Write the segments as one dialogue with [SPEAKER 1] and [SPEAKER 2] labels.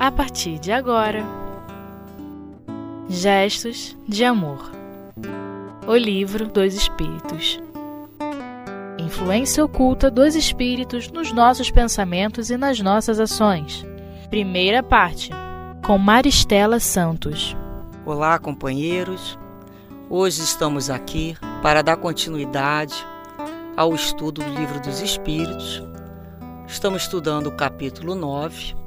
[SPEAKER 1] a partir de agora. Gestos de Amor O Livro dos Espíritos Influência oculta dos espíritos nos nossos pensamentos e nas nossas ações. Primeira parte, com Maristela Santos.
[SPEAKER 2] Olá, companheiros. Hoje estamos aqui para dar continuidade ao estudo do Livro dos Espíritos. Estamos estudando o capítulo 9,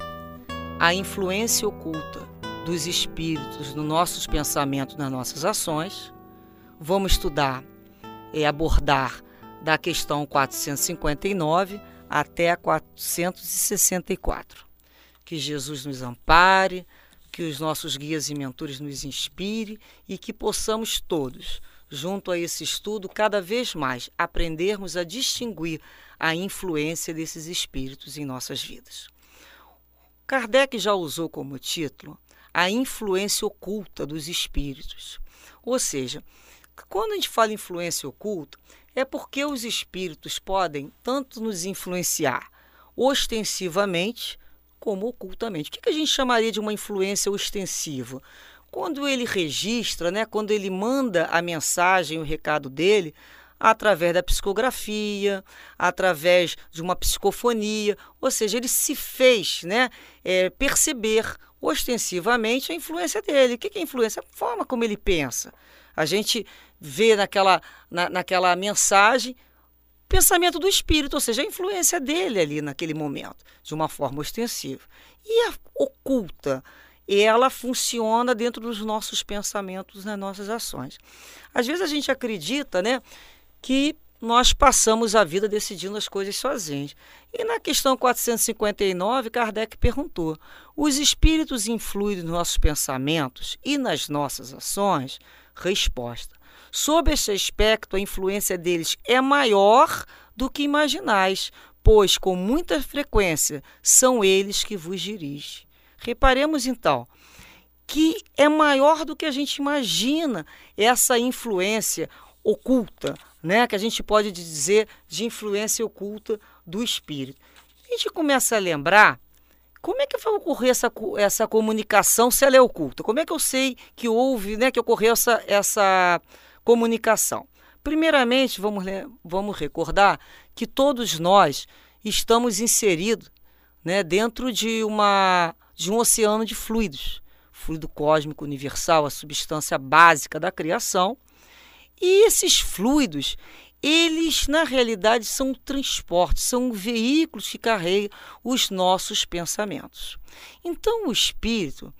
[SPEAKER 2] a influência oculta dos espíritos nos nossos pensamentos, nas nossas ações. Vamos estudar e abordar da questão 459 até a 464. Que Jesus nos ampare, que os nossos guias e mentores nos inspire e que possamos todos, junto a esse estudo, cada vez mais aprendermos a distinguir a influência desses espíritos em nossas vidas. Kardec já usou como título a influência oculta dos espíritos. Ou seja, quando a gente fala influência oculta, é porque os espíritos podem tanto nos influenciar ostensivamente como ocultamente. O que a gente chamaria de uma influência ostensiva? Quando ele registra, né, quando ele manda a mensagem, o recado dele, através da psicografia, através de uma psicofonia, ou seja, ele se fez né, é, perceber ostensivamente a influência dele. O que é influência? A forma como ele pensa. A gente vê naquela, na, naquela mensagem pensamento do espírito, ou seja, a influência dele ali naquele momento, de uma forma ostensiva. E a oculta, ela funciona dentro dos nossos pensamentos, nas nossas ações. Às vezes a gente acredita, né, que nós passamos a vida decidindo as coisas sozinhos. E na questão 459, Kardec perguntou: os espíritos influem nos nossos pensamentos e nas nossas ações? Resposta: sob este aspecto, a influência deles é maior do que imaginais, pois com muita frequência são eles que vos dirigem. Reparemos então que é maior do que a gente imagina essa influência oculta né, que a gente pode dizer de influência oculta do espírito. A gente começa a lembrar como é que vai ocorrer essa, essa comunicação se ela é oculta? Como é que eu sei que houve, né, que ocorreu essa, essa comunicação? Primeiramente, vamos, vamos recordar que todos nós estamos inseridos né, dentro de, uma, de um oceano de fluidos. Fluido cósmico universal, a substância básica da criação, e esses fluidos, eles na realidade são transportes, são veículos que carregam os nossos pensamentos. Então o espírito,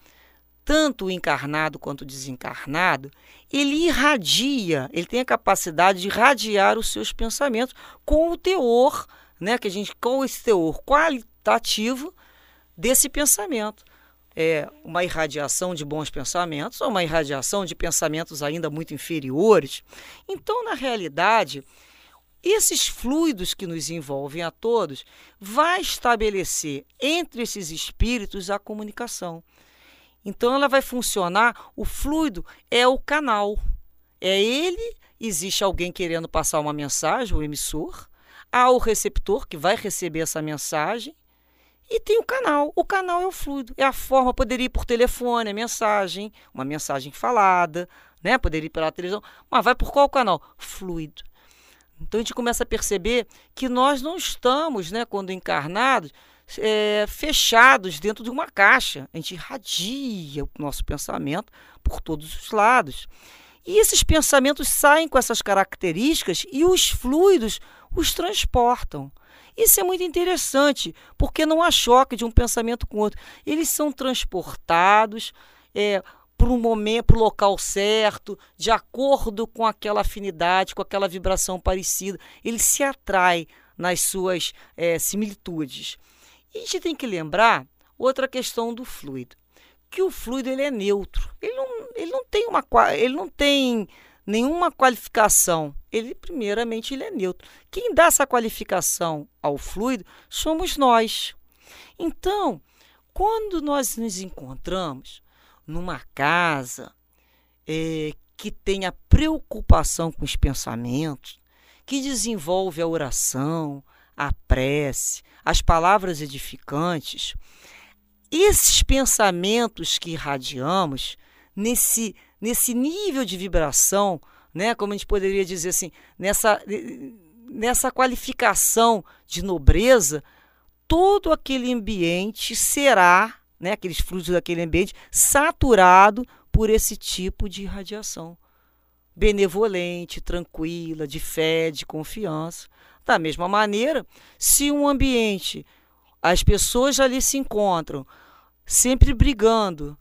[SPEAKER 2] tanto o encarnado quanto o desencarnado, ele irradia, ele tem a capacidade de irradiar os seus pensamentos com o teor, né, que a gente com esse teor qualitativo desse pensamento é, uma irradiação de bons pensamentos ou uma irradiação de pensamentos ainda muito inferiores. Então, na realidade, esses fluidos que nos envolvem a todos vai estabelecer entre esses espíritos a comunicação. Então ela vai funcionar, o fluido é o canal. É ele, existe alguém querendo passar uma mensagem, o emissor, há o receptor que vai receber essa mensagem e tem o canal. O canal é o fluido. É a forma, poderia ir por telefone, a mensagem, uma mensagem falada, né? Poderia ir pela televisão. Mas vai por qual canal? Fluido. Então a gente começa a perceber que nós não estamos, né, quando encarnados, é, fechados dentro de uma caixa. A gente irradia o nosso pensamento por todos os lados. E esses pensamentos saem com essas características e os fluidos os transportam. Isso é muito interessante, porque não há choque de um pensamento com outro. Eles são transportados é, para um momento, para o local certo, de acordo com aquela afinidade, com aquela vibração parecida. Ele se atrai nas suas é, similitudes. E a gente tem que lembrar outra questão do fluido, que o fluido ele é neutro. Ele não, ele não tem uma ele não tem nenhuma qualificação. Ele, primeiramente, ele é neutro. Quem dá essa qualificação ao fluido somos nós. Então, quando nós nos encontramos numa casa é, que tem a preocupação com os pensamentos, que desenvolve a oração, a prece, as palavras edificantes, esses pensamentos que irradiamos, nesse, nesse nível de vibração, né, como a gente poderia dizer assim, nessa, nessa qualificação de nobreza, todo aquele ambiente será, né, aqueles fluidos daquele ambiente, saturado por esse tipo de irradiação. Benevolente, tranquila, de fé, de confiança. Da mesma maneira, se um ambiente, as pessoas ali se encontram sempre brigando,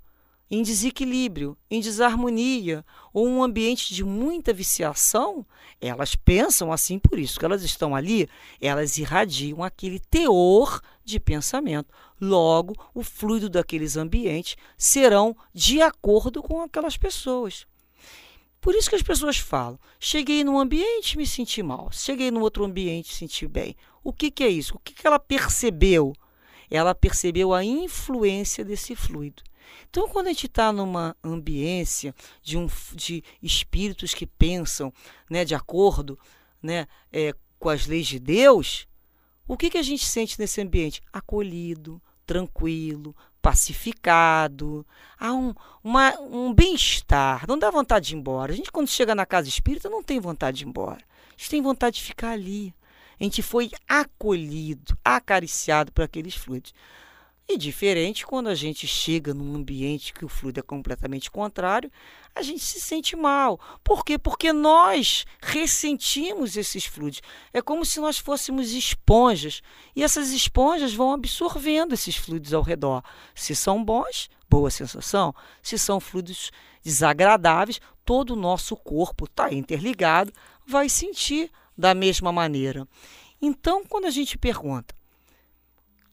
[SPEAKER 2] em desequilíbrio, em desarmonia ou um ambiente de muita viciação, elas pensam assim por isso que elas estão ali, elas irradiam aquele teor de pensamento. Logo, o fluido daqueles ambientes serão de acordo com aquelas pessoas. Por isso que as pessoas falam: cheguei num ambiente me senti mal, cheguei num outro ambiente senti bem. O que, que é isso? O que, que ela percebeu? Ela percebeu a influência desse fluido. Então, quando a gente está numa ambiência de, um, de espíritos que pensam né, de acordo né, é, com as leis de Deus, o que, que a gente sente nesse ambiente? Acolhido, tranquilo, pacificado, há um, uma, um bem-estar, não dá vontade de ir embora. A gente, quando chega na casa espírita, não tem vontade de ir embora. A gente tem vontade de ficar ali. A gente foi acolhido, acariciado por aqueles fluidos. E diferente quando a gente chega num ambiente que o fluido é completamente contrário, a gente se sente mal. Por quê? Porque nós ressentimos esses fluidos. É como se nós fôssemos esponjas e essas esponjas vão absorvendo esses fluidos ao redor. Se são bons, boa sensação. Se são fluidos desagradáveis, todo o nosso corpo está interligado, vai sentir da mesma maneira. Então, quando a gente pergunta,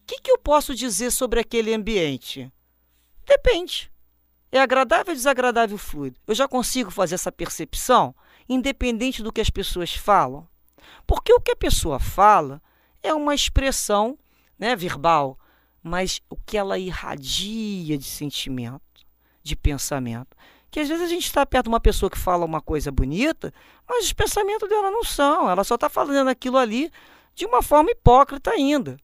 [SPEAKER 2] que, que eu posso dizer sobre aquele ambiente? Depende. É agradável ou desagradável o fluido? Eu já consigo fazer essa percepção, independente do que as pessoas falam? Porque o que a pessoa fala é uma expressão né, verbal, mas o que ela irradia de sentimento, de pensamento. Que às vezes a gente está perto de uma pessoa que fala uma coisa bonita, mas os pensamentos dela não são, ela só está falando aquilo ali de uma forma hipócrita ainda.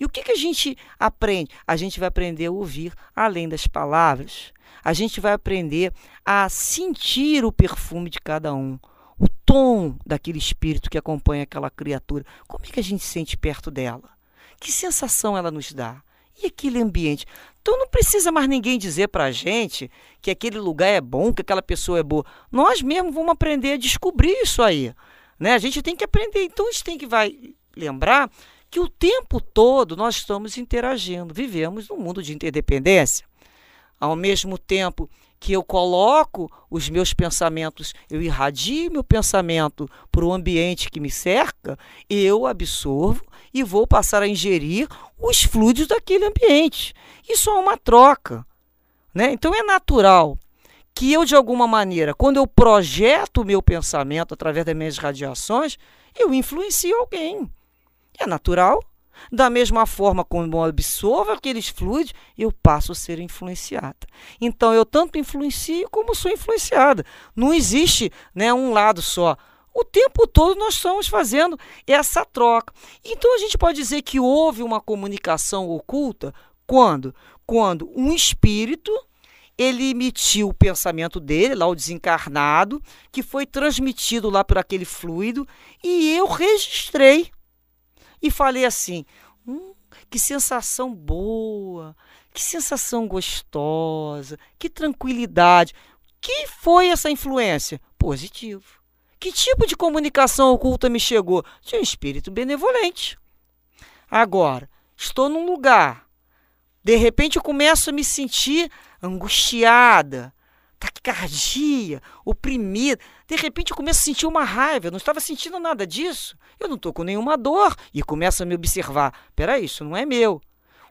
[SPEAKER 2] E o que, que a gente aprende? A gente vai aprender a ouvir além das palavras. A gente vai aprender a sentir o perfume de cada um, o tom daquele espírito que acompanha aquela criatura. Como é que a gente sente perto dela? Que sensação ela nos dá? E aquele ambiente? Então não precisa mais ninguém dizer para a gente que aquele lugar é bom, que aquela pessoa é boa. Nós mesmos vamos aprender a descobrir isso aí. Né? A gente tem que aprender. Então a gente tem que vai lembrar que o tempo todo nós estamos interagindo, vivemos num mundo de interdependência. Ao mesmo tempo que eu coloco os meus pensamentos, eu irradio meu pensamento para o ambiente que me cerca, eu absorvo e vou passar a ingerir os fluidos daquele ambiente. Isso é uma troca. Né? Então é natural que eu, de alguma maneira, quando eu projeto o meu pensamento através das minhas radiações, eu influencio alguém. É natural. Da mesma forma como eu absorvo aqueles fluidos, eu passo a ser influenciada. Então eu tanto influencio como sou influenciada. Não existe né, um lado só. O tempo todo nós estamos fazendo essa troca. Então a gente pode dizer que houve uma comunicação oculta quando? Quando um espírito ele emitiu o pensamento dele, lá o desencarnado, que foi transmitido lá por aquele fluido, e eu registrei e falei assim: hum, que sensação boa, que sensação gostosa, que tranquilidade. Que foi essa influência? Positivo. Que tipo de comunicação oculta me chegou? De um espírito benevolente. Agora, estou num lugar, de repente eu começo a me sentir angustiada, taquicardia, oprimida. De repente eu começo a sentir uma raiva, eu não estava sentindo nada disso. Eu não estou com nenhuma dor e começo a me observar. Peraí, isso não é meu.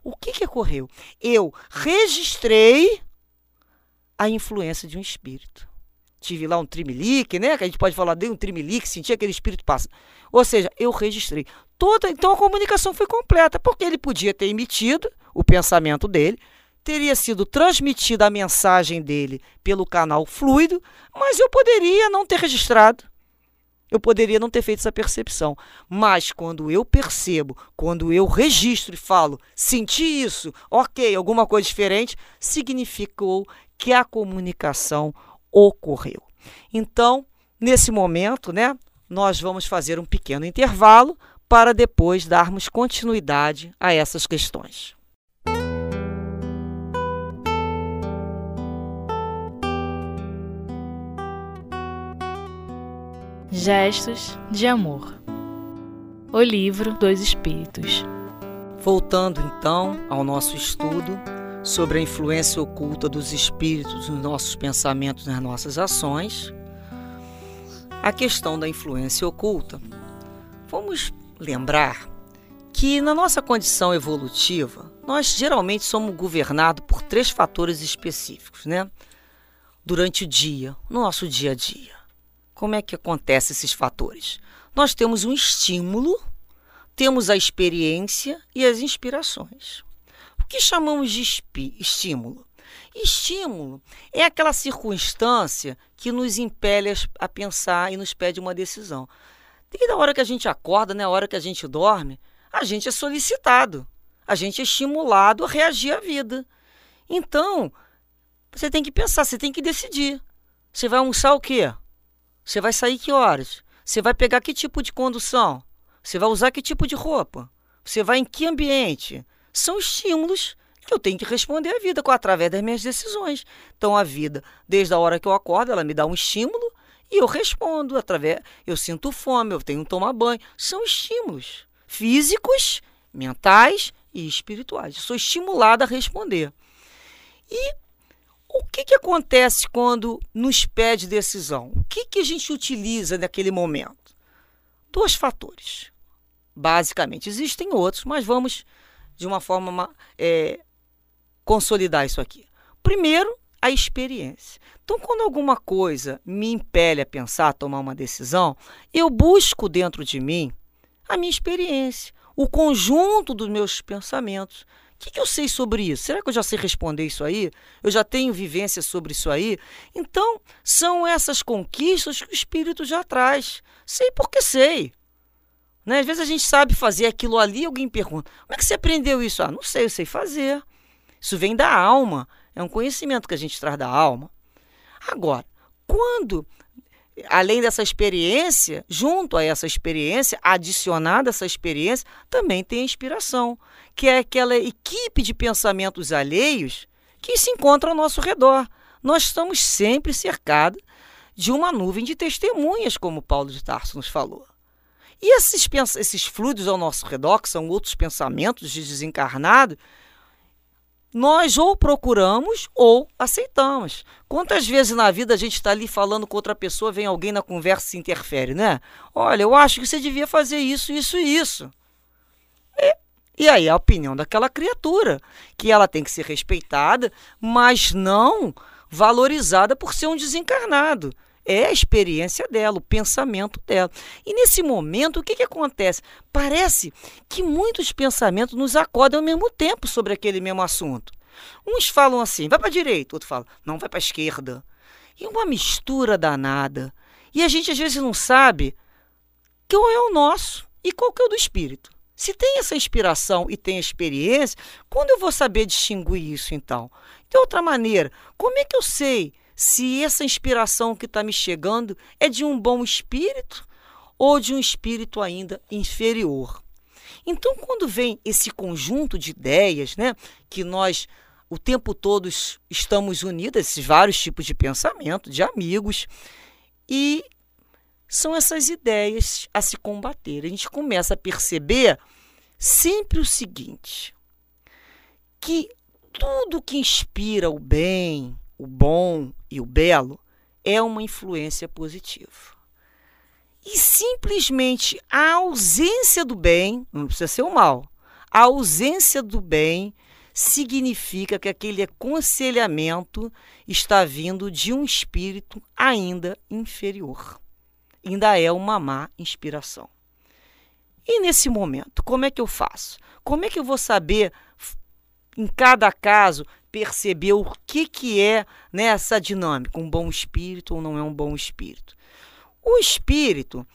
[SPEAKER 2] O que, que ocorreu? Eu registrei a influência de um espírito. Tive lá um trimelique, né? Que a gente pode falar, dei um trimelique, senti aquele espírito passa. Ou seja, eu registrei. Toda, então a comunicação foi completa, porque ele podia ter emitido o pensamento dele, teria sido transmitida a mensagem dele pelo canal fluido, mas eu poderia não ter registrado. eu poderia não ter feito essa percepção. Mas quando eu percebo, quando eu registro e falo, senti isso, ok, alguma coisa diferente, significou que a comunicação ocorreu. Então, nesse momento, né, nós vamos fazer um pequeno intervalo para depois darmos continuidade a essas questões.
[SPEAKER 1] Gestos de Amor O Livro dos Espíritos
[SPEAKER 2] Voltando então ao nosso estudo sobre a influência oculta dos espíritos nos nossos pensamentos nas nossas ações, a questão da influência oculta, vamos lembrar que na nossa condição evolutiva, nós geralmente somos governados por três fatores específicos, né? Durante o dia, no nosso dia a dia. Como é que acontece esses fatores? Nós temos um estímulo, temos a experiência e as inspirações. O que chamamos de estímulo? Estímulo é aquela circunstância que nos impele a pensar e nos pede uma decisão. Desde a hora que a gente acorda, né, a hora que a gente dorme, a gente é solicitado, a gente é estimulado a reagir à vida. Então, você tem que pensar, você tem que decidir. Você vai almoçar o quê? Você vai sair que horas? Você vai pegar que tipo de condução? Você vai usar que tipo de roupa? Você vai em que ambiente? São estímulos que eu tenho que responder à vida com através das minhas decisões. Então a vida, desde a hora que eu acordo, ela me dá um estímulo e eu respondo através. Eu sinto fome, eu tenho que tomar banho. São estímulos físicos, mentais e espirituais. Eu sou estimulada a responder. E o que, que acontece quando nos pede decisão? O que, que a gente utiliza naquele momento? Dois fatores, basicamente. Existem outros, mas vamos, de uma forma, é, consolidar isso aqui. Primeiro, a experiência. Então, quando alguma coisa me impele a pensar, a tomar uma decisão, eu busco dentro de mim a minha experiência, o conjunto dos meus pensamentos que, que eu sei sobre isso? Será que eu já sei responder isso aí? Eu já tenho vivência sobre isso aí? Então, são essas conquistas que o espírito já traz. Sei porque sei. Né? Às vezes a gente sabe fazer aquilo ali, alguém pergunta: como é que você aprendeu isso? Ah, não sei, eu sei fazer. Isso vem da alma. É um conhecimento que a gente traz da alma. Agora, quando além dessa experiência, junto a essa experiência, adicionada essa experiência, também tem a inspiração, que é aquela equipe de pensamentos alheios que se encontra ao nosso redor. Nós estamos sempre cercados de uma nuvem de testemunhas, como Paulo de Tarso nos falou. E esses, esses fluidos ao nosso redor, que são outros pensamentos de desencarnado, nós ou procuramos ou aceitamos. Quantas vezes na vida a gente está ali falando com outra pessoa, vem alguém na conversa e se interfere, né? Olha, eu acho que você devia fazer isso, isso e isso. E, e aí a opinião daquela criatura, que ela tem que ser respeitada, mas não valorizada por ser um desencarnado. É a experiência dela, o pensamento dela. E nesse momento, o que, que acontece? Parece que muitos pensamentos nos acordam ao mesmo tempo sobre aquele mesmo assunto. Uns falam assim, vai para a direita, outro fala, não, vai para a esquerda. E uma mistura danada. E a gente às vezes não sabe qual é o nosso e qual que é o do espírito. Se tem essa inspiração e tem experiência, quando eu vou saber distinguir isso então? De outra maneira, como é que eu sei se essa inspiração que está me chegando é de um bom espírito ou de um espírito ainda inferior. Então, quando vem esse conjunto de ideias, né, que nós o tempo todo estamos unidos, esses vários tipos de pensamento, de amigos, e são essas ideias a se combater. A gente começa a perceber sempre o seguinte: que tudo que inspira o bem, o bom e o belo é uma influência positiva. E simplesmente a ausência do bem, não precisa ser o mal, a ausência do bem significa que aquele aconselhamento está vindo de um espírito ainda inferior. Ainda é uma má inspiração. E nesse momento, como é que eu faço? Como é que eu vou saber, em cada caso, perceber o que, que é né, essa dinâmica, um bom espírito ou não é um bom espírito. O espírito,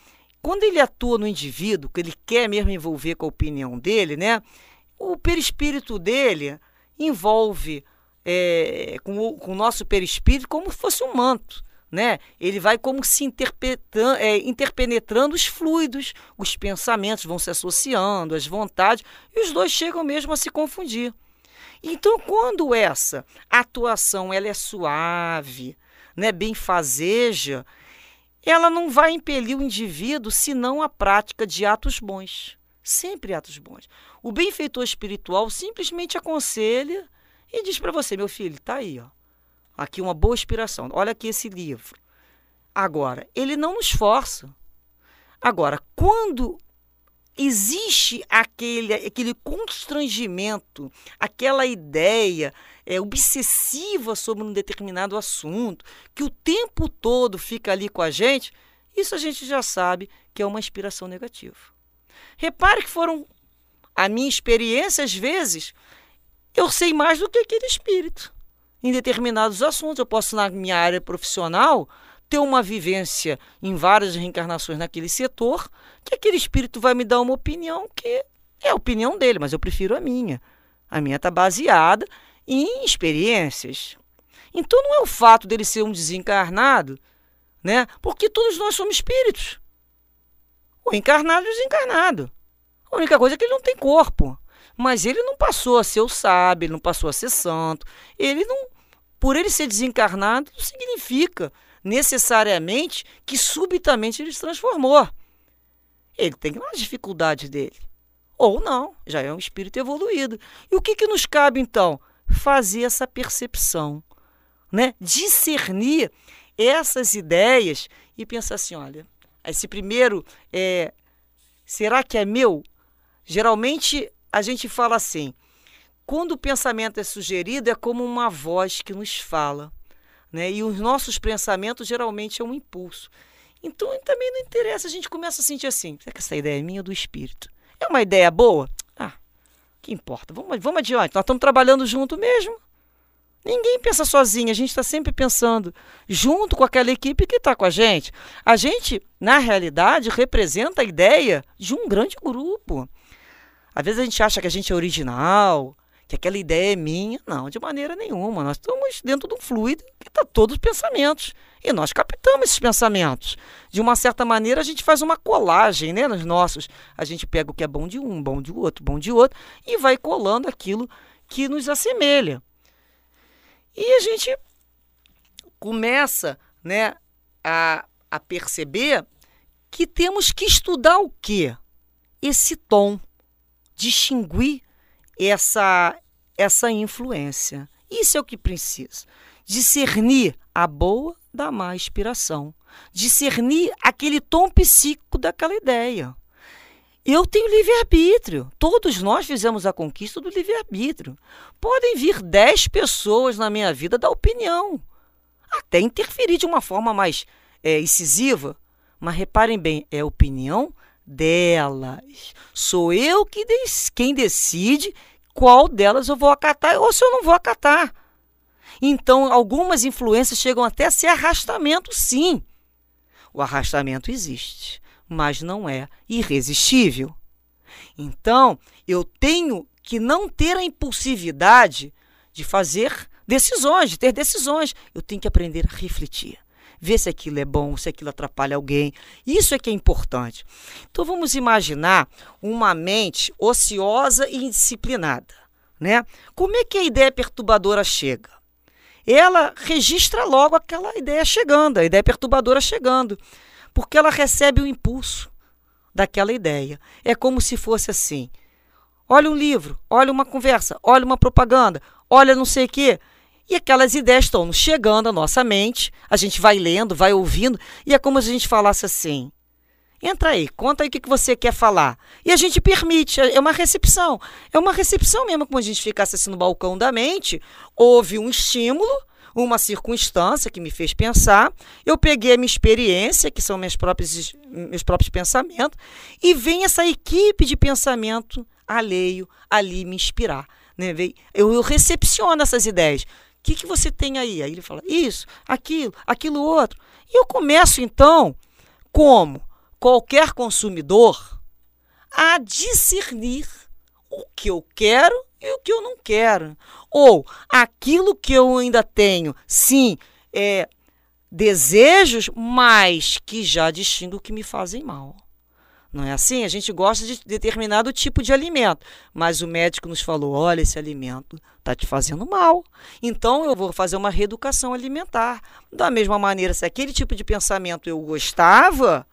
[SPEAKER 2] quando ele atua no indivíduo, que ele quer mesmo envolver com a opinião dele, né? O perispírito dele envolve é, com, o, com o nosso perispírito como se fosse um manto. Né? Ele vai como se é, interpenetrando os fluidos, os pensamentos vão se associando, as vontades, e os dois chegam mesmo a se confundir. Então, quando essa atuação ela é suave, né, benfazeja, ela não vai impelir o indivíduo senão a prática de atos bons. Sempre atos bons. O benfeitor espiritual simplesmente aconselha e diz para você, meu filho, tá aí, ó. Aqui uma boa inspiração. Olha aqui esse livro. Agora, ele não nos força. Agora, quando existe aquele, aquele constrangimento, aquela ideia é, obsessiva sobre um determinado assunto, que o tempo todo fica ali com a gente, isso a gente já sabe que é uma inspiração negativa. Repare que foram a minha experiência, às vezes, eu sei mais do que aquele espírito. Em determinados assuntos, eu posso, na minha área profissional, ter uma vivência em várias reencarnações naquele setor, que aquele espírito vai me dar uma opinião que é a opinião dele, mas eu prefiro a minha. A minha está baseada em experiências. Então não é o fato dele ser um desencarnado, né? Porque todos nós somos espíritos. O encarnado e o desencarnado. A única coisa é que ele não tem corpo. Mas ele não passou a ser o sábio, ele não passou a ser santo. Ele não, por ele ser desencarnado, não significa necessariamente que subitamente ele se transformou. Ele tem as dificuldades dele. Ou não, já é um espírito evoluído. E o que, que nos cabe então? Fazer essa percepção, né? discernir essas ideias e pensar assim: olha, esse primeiro é. Será que é meu? Geralmente a gente fala assim: quando o pensamento é sugerido, é como uma voz que nos fala. Né? E os nossos pensamentos geralmente é um impulso. Então também não interessa, a gente começa a sentir assim: será que essa ideia é minha ou do espírito? É uma ideia boa? Ah, que importa? Vamos, vamos adiante, nós estamos trabalhando junto mesmo. Ninguém pensa sozinho, a gente está sempre pensando junto com aquela equipe que está com a gente. A gente, na realidade, representa a ideia de um grande grupo. Às vezes a gente acha que a gente é original, que aquela ideia é minha. Não, de maneira nenhuma. Nós estamos dentro de um fluido que está todos os pensamentos. E nós captamos esses pensamentos. De uma certa maneira, a gente faz uma colagem né, nos nossos. A gente pega o que é bom de um, bom de outro, bom de outro, e vai colando aquilo que nos assemelha. E a gente começa né, a, a perceber que temos que estudar o quê? Esse tom distinguir essa, essa influência. Isso é o que precisa. Discernir a boa da má inspiração. Discernir aquele tom psíquico daquela ideia. Eu tenho livre-arbítrio. Todos nós fizemos a conquista do livre-arbítrio. Podem vir dez pessoas na minha vida dar opinião, até interferir de uma forma mais é, incisiva. Mas reparem bem, é opinião delas. Sou eu que quem decide qual delas eu vou acatar ou se eu não vou acatar. Então, algumas influências chegam até a ser arrastamento, sim. O arrastamento existe, mas não é irresistível. Então, eu tenho que não ter a impulsividade de fazer decisões, de ter decisões. Eu tenho que aprender a refletir ver se aquilo é bom, se aquilo atrapalha alguém. Isso é que é importante. Então vamos imaginar uma mente ociosa e indisciplinada, né? Como é que a ideia perturbadora chega? Ela registra logo aquela ideia chegando, a ideia perturbadora chegando, porque ela recebe o impulso daquela ideia. É como se fosse assim: olha um livro, olha uma conversa, olha uma propaganda, olha não sei o quê. E aquelas ideias estão chegando à nossa mente, a gente vai lendo, vai ouvindo, e é como se a gente falasse assim: entra aí, conta aí o que você quer falar. E a gente permite, é uma recepção. É uma recepção mesmo, como a gente ficasse assim no balcão da mente, houve um estímulo, uma circunstância que me fez pensar, eu peguei a minha experiência, que são meus próprios, meus próprios pensamentos, e vem essa equipe de pensamento alheio ali me inspirar. Né? Eu, eu recepciono essas ideias que, que você tem aí? Aí ele fala, isso, aquilo, aquilo outro. E eu começo, então, como qualquer consumidor, a discernir o que eu quero e o que eu não quero. Ou aquilo que eu ainda tenho, sim, é, desejos, mas que já distingo que me fazem mal. Não é assim? A gente gosta de determinado tipo de alimento, mas o médico nos falou: olha, esse alimento está te fazendo mal. Então eu vou fazer uma reeducação alimentar. Da mesma maneira, se aquele tipo de pensamento eu gostava,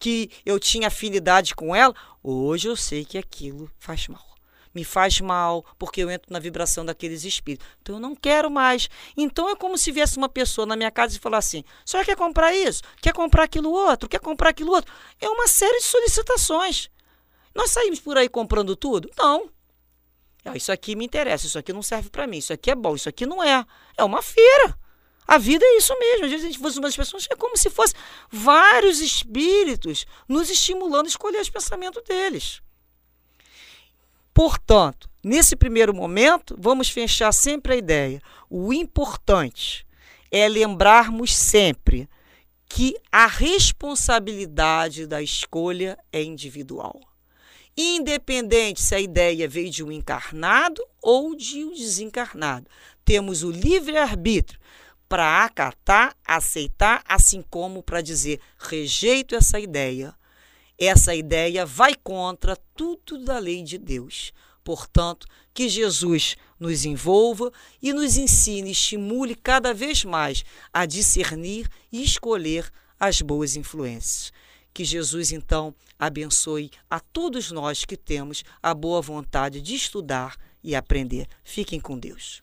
[SPEAKER 2] que eu tinha afinidade com ela, hoje eu sei que aquilo faz mal me faz mal, porque eu entro na vibração daqueles espíritos. Então eu não quero mais. Então é como se viesse uma pessoa na minha casa e falasse assim: só quer comprar isso? Quer comprar aquilo outro? Quer comprar aquilo outro? É uma série de solicitações. Nós saímos por aí comprando tudo? Não. Ah, isso aqui me interessa, isso aqui não serve para mim, isso aqui é bom, isso aqui não é. É uma feira. A vida é isso mesmo. Às vezes a gente fosse umas pessoas, é como se fosse vários espíritos nos estimulando a escolher os pensamentos deles. Portanto, nesse primeiro momento, vamos fechar sempre a ideia. O importante é lembrarmos sempre que a responsabilidade da escolha é individual. Independente se a ideia veio de um encarnado ou de um desencarnado, temos o livre-arbítrio para acatar, aceitar, assim como para dizer rejeito essa ideia essa ideia vai contra tudo da lei de Deus. Portanto, que Jesus nos envolva e nos ensine, estimule cada vez mais a discernir e escolher as boas influências. Que Jesus, então, abençoe a todos nós que temos a boa vontade de estudar e aprender. Fiquem com Deus.